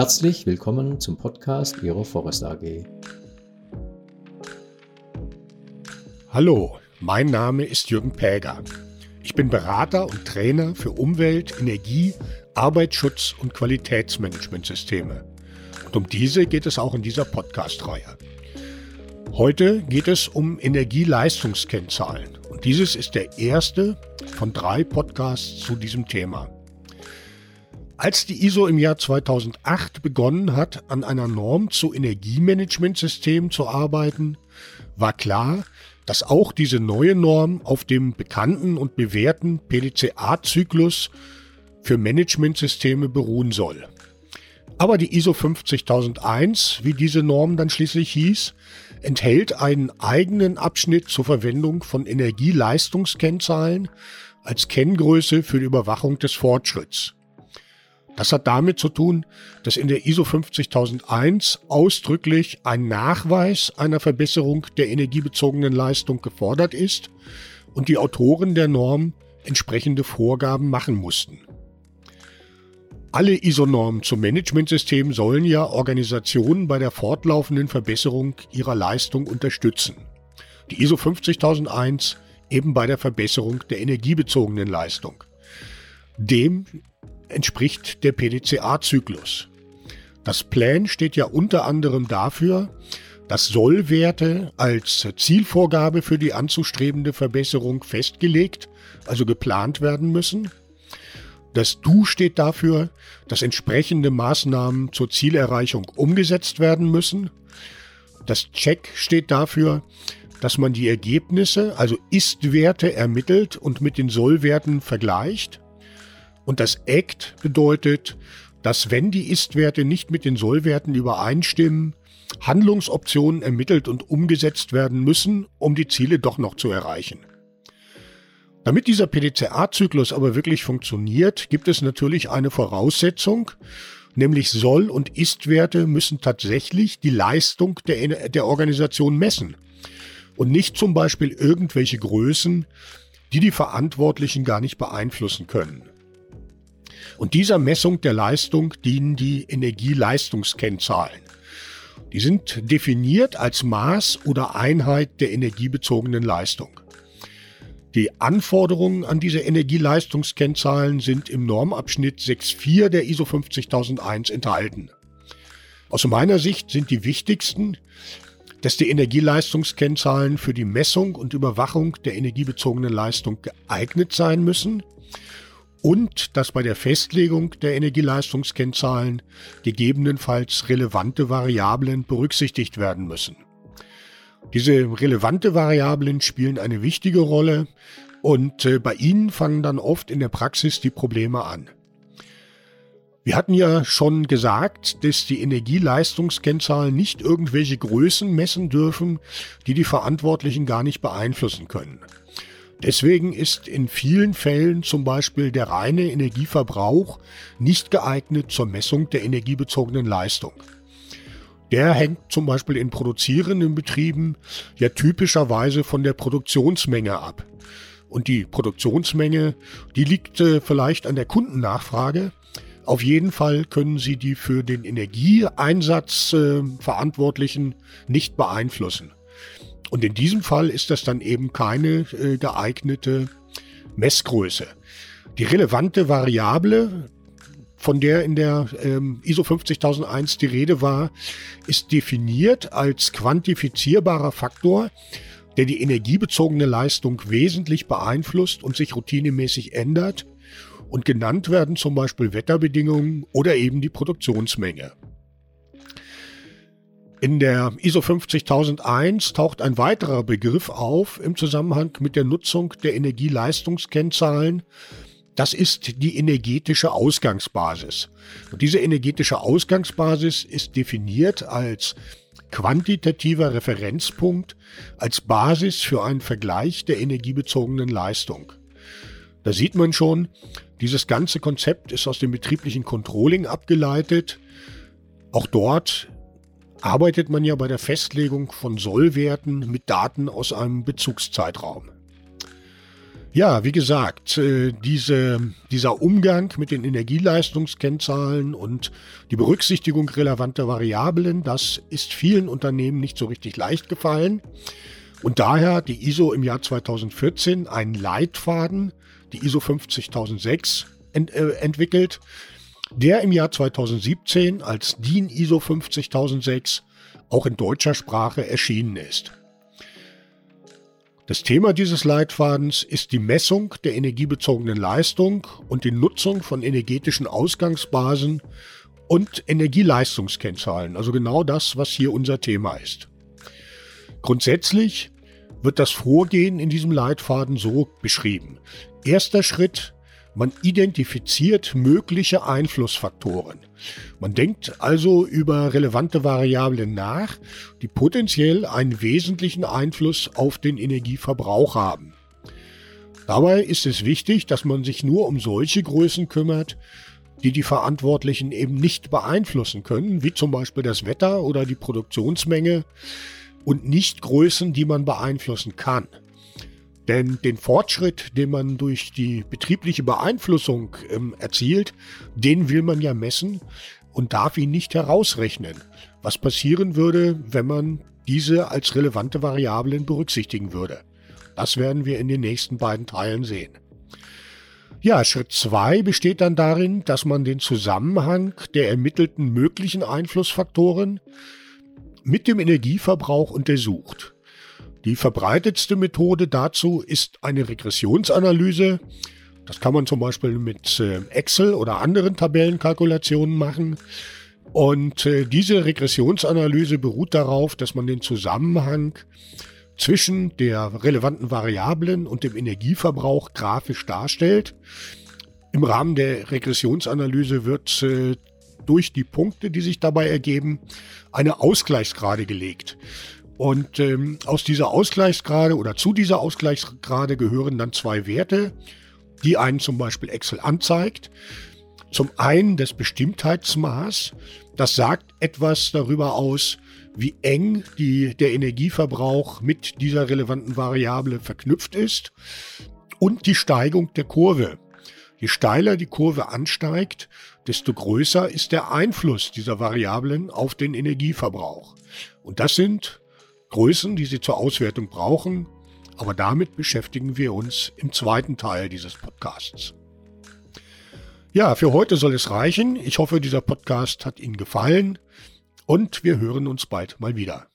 Herzlich willkommen zum Podcast Ihrer Forest AG. Hallo, mein Name ist Jürgen Päger. Ich bin Berater und Trainer für Umwelt, Energie, Arbeitsschutz und Qualitätsmanagementsysteme. Und um diese geht es auch in dieser Podcast-Reihe. Heute geht es um Energieleistungskennzahlen. Und dieses ist der erste von drei Podcasts zu diesem Thema. Als die ISO im Jahr 2008 begonnen hat, an einer Norm zu Energiemanagementsystemen zu arbeiten, war klar, dass auch diese neue Norm auf dem bekannten und bewährten PDCA-Zyklus für Managementsysteme beruhen soll. Aber die ISO 50001, wie diese Norm dann schließlich hieß, enthält einen eigenen Abschnitt zur Verwendung von Energieleistungskennzahlen als Kenngröße für die Überwachung des Fortschritts. Das hat damit zu tun, dass in der ISO 50001 ausdrücklich ein Nachweis einer Verbesserung der energiebezogenen Leistung gefordert ist und die Autoren der Norm entsprechende Vorgaben machen mussten. Alle ISO-Normen zum Managementsystem sollen ja Organisationen bei der fortlaufenden Verbesserung ihrer Leistung unterstützen. Die ISO 50001 eben bei der Verbesserung der energiebezogenen Leistung. Dem entspricht der PDCA-Zyklus. Das Plan steht ja unter anderem dafür, dass Sollwerte als Zielvorgabe für die anzustrebende Verbesserung festgelegt, also geplant werden müssen. Das Du steht dafür, dass entsprechende Maßnahmen zur Zielerreichung umgesetzt werden müssen. Das Check steht dafür, dass man die Ergebnisse, also Ist-Werte ermittelt und mit den Sollwerten vergleicht. Und das ACT bedeutet, dass wenn die Ist-Werte nicht mit den Sollwerten übereinstimmen, Handlungsoptionen ermittelt und umgesetzt werden müssen, um die Ziele doch noch zu erreichen. Damit dieser PDCA-Zyklus aber wirklich funktioniert, gibt es natürlich eine Voraussetzung, nämlich Soll- und Ist-Werte müssen tatsächlich die Leistung der, der Organisation messen und nicht zum Beispiel irgendwelche Größen, die die Verantwortlichen gar nicht beeinflussen können. Und dieser Messung der Leistung dienen die Energieleistungskennzahlen. Die sind definiert als Maß oder Einheit der energiebezogenen Leistung. Die Anforderungen an diese Energieleistungskennzahlen sind im Normabschnitt 6.4 der ISO 50001 enthalten. Aus meiner Sicht sind die wichtigsten, dass die Energieleistungskennzahlen für die Messung und Überwachung der energiebezogenen Leistung geeignet sein müssen und dass bei der Festlegung der Energieleistungskennzahlen gegebenenfalls relevante Variablen berücksichtigt werden müssen. Diese relevante Variablen spielen eine wichtige Rolle und äh, bei ihnen fangen dann oft in der Praxis die Probleme an. Wir hatten ja schon gesagt, dass die Energieleistungskennzahlen nicht irgendwelche Größen messen dürfen, die die Verantwortlichen gar nicht beeinflussen können. Deswegen ist in vielen Fällen zum Beispiel der reine Energieverbrauch nicht geeignet zur Messung der energiebezogenen Leistung. Der hängt zum Beispiel in produzierenden Betrieben ja typischerweise von der Produktionsmenge ab. Und die Produktionsmenge, die liegt äh, vielleicht an der Kundennachfrage. Auf jeden Fall können Sie die für den Energieeinsatz äh, Verantwortlichen nicht beeinflussen. Und in diesem Fall ist das dann eben keine äh, geeignete Messgröße. Die relevante Variable, von der in der ähm, ISO 50001 die Rede war, ist definiert als quantifizierbarer Faktor, der die energiebezogene Leistung wesentlich beeinflusst und sich routinemäßig ändert. Und genannt werden zum Beispiel Wetterbedingungen oder eben die Produktionsmenge. In der ISO 50001 taucht ein weiterer Begriff auf im Zusammenhang mit der Nutzung der Energieleistungskennzahlen. Das ist die energetische Ausgangsbasis. Und diese energetische Ausgangsbasis ist definiert als quantitativer Referenzpunkt, als Basis für einen Vergleich der energiebezogenen Leistung. Da sieht man schon, dieses ganze Konzept ist aus dem betrieblichen Controlling abgeleitet. Auch dort arbeitet man ja bei der Festlegung von Sollwerten mit Daten aus einem Bezugszeitraum. Ja, wie gesagt, äh, diese, dieser Umgang mit den Energieleistungskennzahlen und die Berücksichtigung relevanter Variablen, das ist vielen Unternehmen nicht so richtig leicht gefallen. Und daher hat die ISO im Jahr 2014 einen Leitfaden, die ISO 50006, ent, äh, entwickelt, der im Jahr 2017 als DIN ISO 50006 auch in deutscher Sprache erschienen ist. Das Thema dieses Leitfadens ist die Messung der energiebezogenen Leistung und die Nutzung von energetischen Ausgangsbasen und Energieleistungskennzahlen, also genau das, was hier unser Thema ist. Grundsätzlich wird das Vorgehen in diesem Leitfaden so beschrieben. Erster Schritt man identifiziert mögliche Einflussfaktoren. Man denkt also über relevante Variablen nach, die potenziell einen wesentlichen Einfluss auf den Energieverbrauch haben. Dabei ist es wichtig, dass man sich nur um solche Größen kümmert, die die Verantwortlichen eben nicht beeinflussen können, wie zum Beispiel das Wetter oder die Produktionsmenge, und nicht Größen, die man beeinflussen kann. Denn den Fortschritt, den man durch die betriebliche Beeinflussung ähm, erzielt, den will man ja messen und darf ihn nicht herausrechnen. Was passieren würde, wenn man diese als relevante Variablen berücksichtigen würde. Das werden wir in den nächsten beiden Teilen sehen. Ja, Schritt 2 besteht dann darin, dass man den Zusammenhang der ermittelten möglichen Einflussfaktoren mit dem Energieverbrauch untersucht. Die verbreitetste Methode dazu ist eine Regressionsanalyse. Das kann man zum Beispiel mit äh, Excel oder anderen Tabellenkalkulationen machen. Und äh, diese Regressionsanalyse beruht darauf, dass man den Zusammenhang zwischen der relevanten Variablen und dem Energieverbrauch grafisch darstellt. Im Rahmen der Regressionsanalyse wird äh, durch die Punkte, die sich dabei ergeben, eine Ausgleichsgrade gelegt. Und ähm, aus dieser Ausgleichsgrade oder zu dieser Ausgleichsgrade gehören dann zwei Werte, die einen zum Beispiel Excel anzeigt. Zum einen das Bestimmtheitsmaß, das sagt etwas darüber aus, wie eng die, der Energieverbrauch mit dieser relevanten Variable verknüpft ist. Und die Steigung der Kurve. Je steiler die Kurve ansteigt, desto größer ist der Einfluss dieser Variablen auf den Energieverbrauch. Und das sind Größen, die Sie zur Auswertung brauchen. Aber damit beschäftigen wir uns im zweiten Teil dieses Podcasts. Ja, für heute soll es reichen. Ich hoffe, dieser Podcast hat Ihnen gefallen und wir hören uns bald mal wieder.